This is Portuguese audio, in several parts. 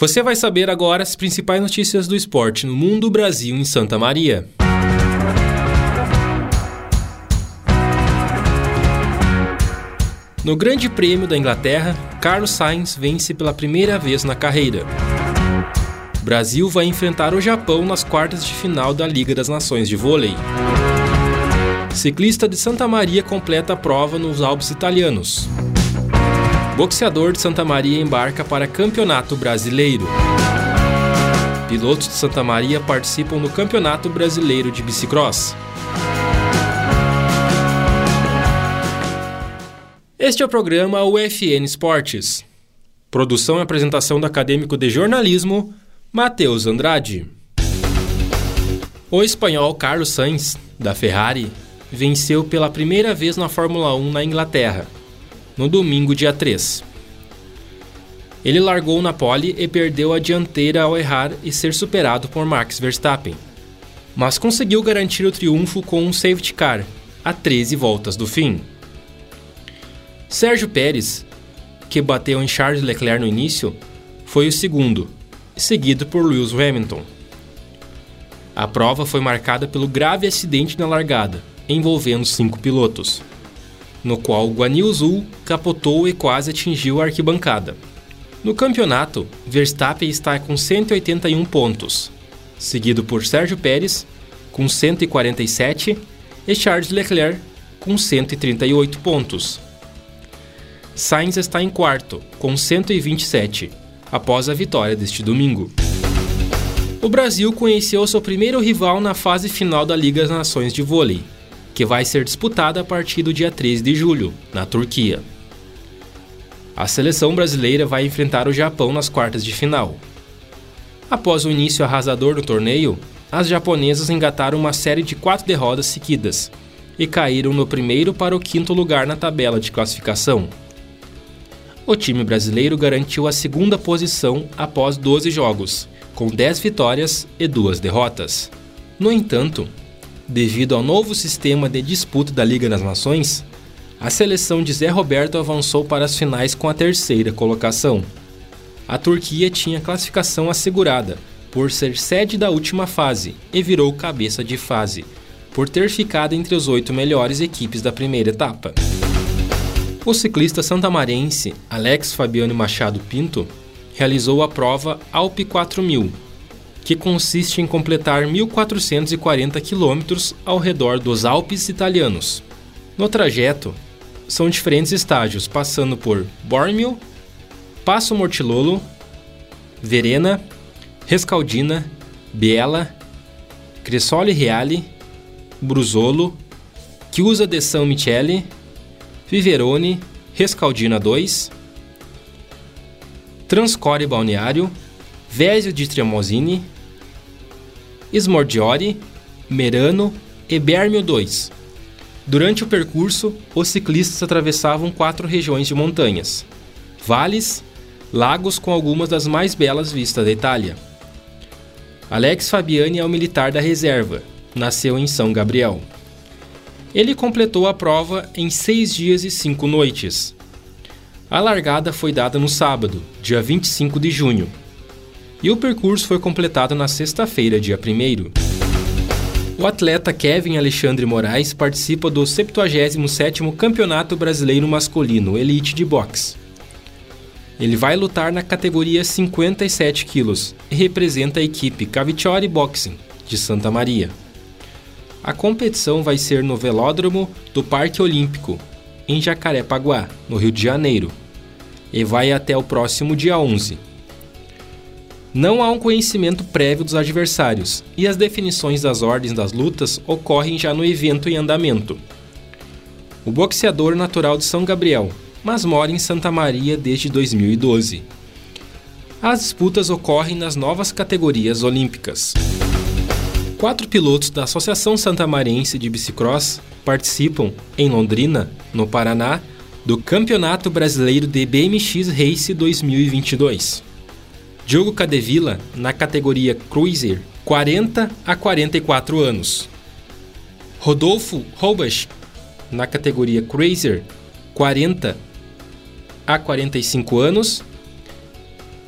Você vai saber agora as principais notícias do esporte no mundo, Brasil em Santa Maria. No Grande Prêmio da Inglaterra, Carlos Sainz vence pela primeira vez na carreira. O Brasil vai enfrentar o Japão nas quartas de final da Liga das Nações de Vôlei. Ciclista de Santa Maria completa a prova nos Alpes italianos. Boxeador de Santa Maria embarca para Campeonato Brasileiro. Pilotos de Santa Maria participam do Campeonato Brasileiro de Bicicross. Este é o programa UFN Esportes. Produção e apresentação do acadêmico de jornalismo, Matheus Andrade. O espanhol Carlos Sainz, da Ferrari, venceu pela primeira vez na Fórmula 1 na Inglaterra, no domingo, dia 3. Ele largou na pole e perdeu a dianteira ao errar e ser superado por Max Verstappen, mas conseguiu garantir o triunfo com um safety car, a 13 voltas do fim. Sérgio Pérez, que bateu em Charles Leclerc no início, foi o segundo, seguido por Lewis Hamilton. A prova foi marcada pelo grave acidente na largada, envolvendo cinco pilotos, no qual Guanil Zul capotou e quase atingiu a arquibancada. No campeonato, Verstappen está com 181 pontos, seguido por Sérgio Pérez, com 147, e Charles Leclerc, com 138 pontos. Sainz está em quarto, com 127, após a vitória deste domingo. O Brasil conheceu seu primeiro rival na fase final da Liga das Nações de Vôlei, que vai ser disputada a partir do dia 13 de julho, na Turquia. A seleção brasileira vai enfrentar o Japão nas quartas de final. Após o início arrasador do torneio, as japonesas engataram uma série de quatro derrotas seguidas e caíram no primeiro para o quinto lugar na tabela de classificação o time brasileiro garantiu a segunda posição após 12 jogos, com 10 vitórias e 2 derrotas. No entanto, devido ao novo sistema de disputa da Liga das Nações, a seleção de Zé Roberto avançou para as finais com a terceira colocação. A Turquia tinha classificação assegurada, por ser sede da última fase, e virou cabeça de fase, por ter ficado entre os oito melhores equipes da primeira etapa. O ciclista santamarense Alex Fabiano Machado Pinto realizou a prova Alpe 4000, que consiste em completar 1.440 quilômetros ao redor dos Alpes italianos. No trajeto, são diferentes estágios, passando por Bormio, Passo Mortilolo, Verena, Rescaldina, Biela, Cressole Reale, Brusolo, Chiusa de São Michele Viverone, Rescaldina 2, Transcore Balneário, Vésio de Tremosini, Smordiori, Merano e Bermio 2. Durante o percurso, os ciclistas atravessavam quatro regiões de montanhas, vales, lagos com algumas das mais belas vistas da Itália. Alex Fabiani é o militar da reserva, nasceu em São Gabriel. Ele completou a prova em seis dias e cinco noites. A largada foi dada no sábado, dia 25 de junho, e o percurso foi completado na sexta-feira, dia 1. O atleta Kevin Alexandre Moraes participa do 77º Campeonato Brasileiro Masculino Elite de Boxe. Ele vai lutar na categoria 57 quilos e representa a equipe Caviciori Boxing, de Santa Maria. A competição vai ser no velódromo do Parque Olímpico, em Jacarepaguá, no Rio de Janeiro, e vai até o próximo dia 11. Não há um conhecimento prévio dos adversários e as definições das ordens das lutas ocorrem já no evento em andamento. O boxeador natural de São Gabriel, mas mora em Santa Maria desde 2012. As disputas ocorrem nas novas categorias olímpicas. quatro pilotos da Associação Santa Marense de Bicicross participam, em Londrina, no Paraná, do Campeonato Brasileiro de BMX Race 2022. Diogo Cadevilla, na categoria Cruiser, 40 a 44 anos. Rodolfo Robach, na categoria Cruiser, 40 a 45 anos.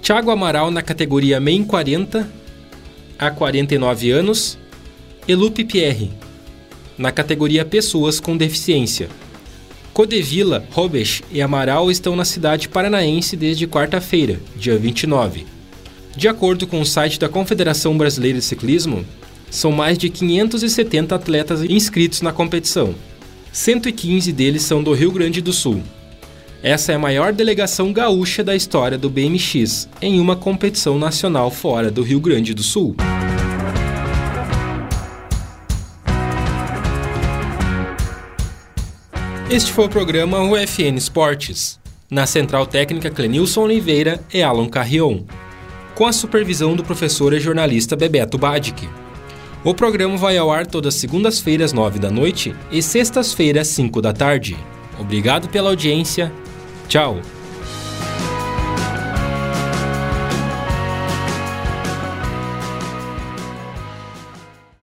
Thiago Amaral, na categoria Main 40 a 49 anos. E Lupe Pierre, na categoria Pessoas com Deficiência. Codevila, Robes e Amaral estão na cidade paranaense desde quarta-feira, dia 29. De acordo com o site da Confederação Brasileira de Ciclismo, são mais de 570 atletas inscritos na competição. 115 deles são do Rio Grande do Sul. Essa é a maior delegação gaúcha da história do BMX em uma competição nacional fora do Rio Grande do Sul. Este foi o programa UFN Esportes, na Central Técnica Clenilson Oliveira e Alan Carrion, com a supervisão do professor e jornalista Bebeto Badic. O programa vai ao ar todas segundas-feiras, nove da noite e sextas-feiras, cinco da tarde. Obrigado pela audiência. Tchau!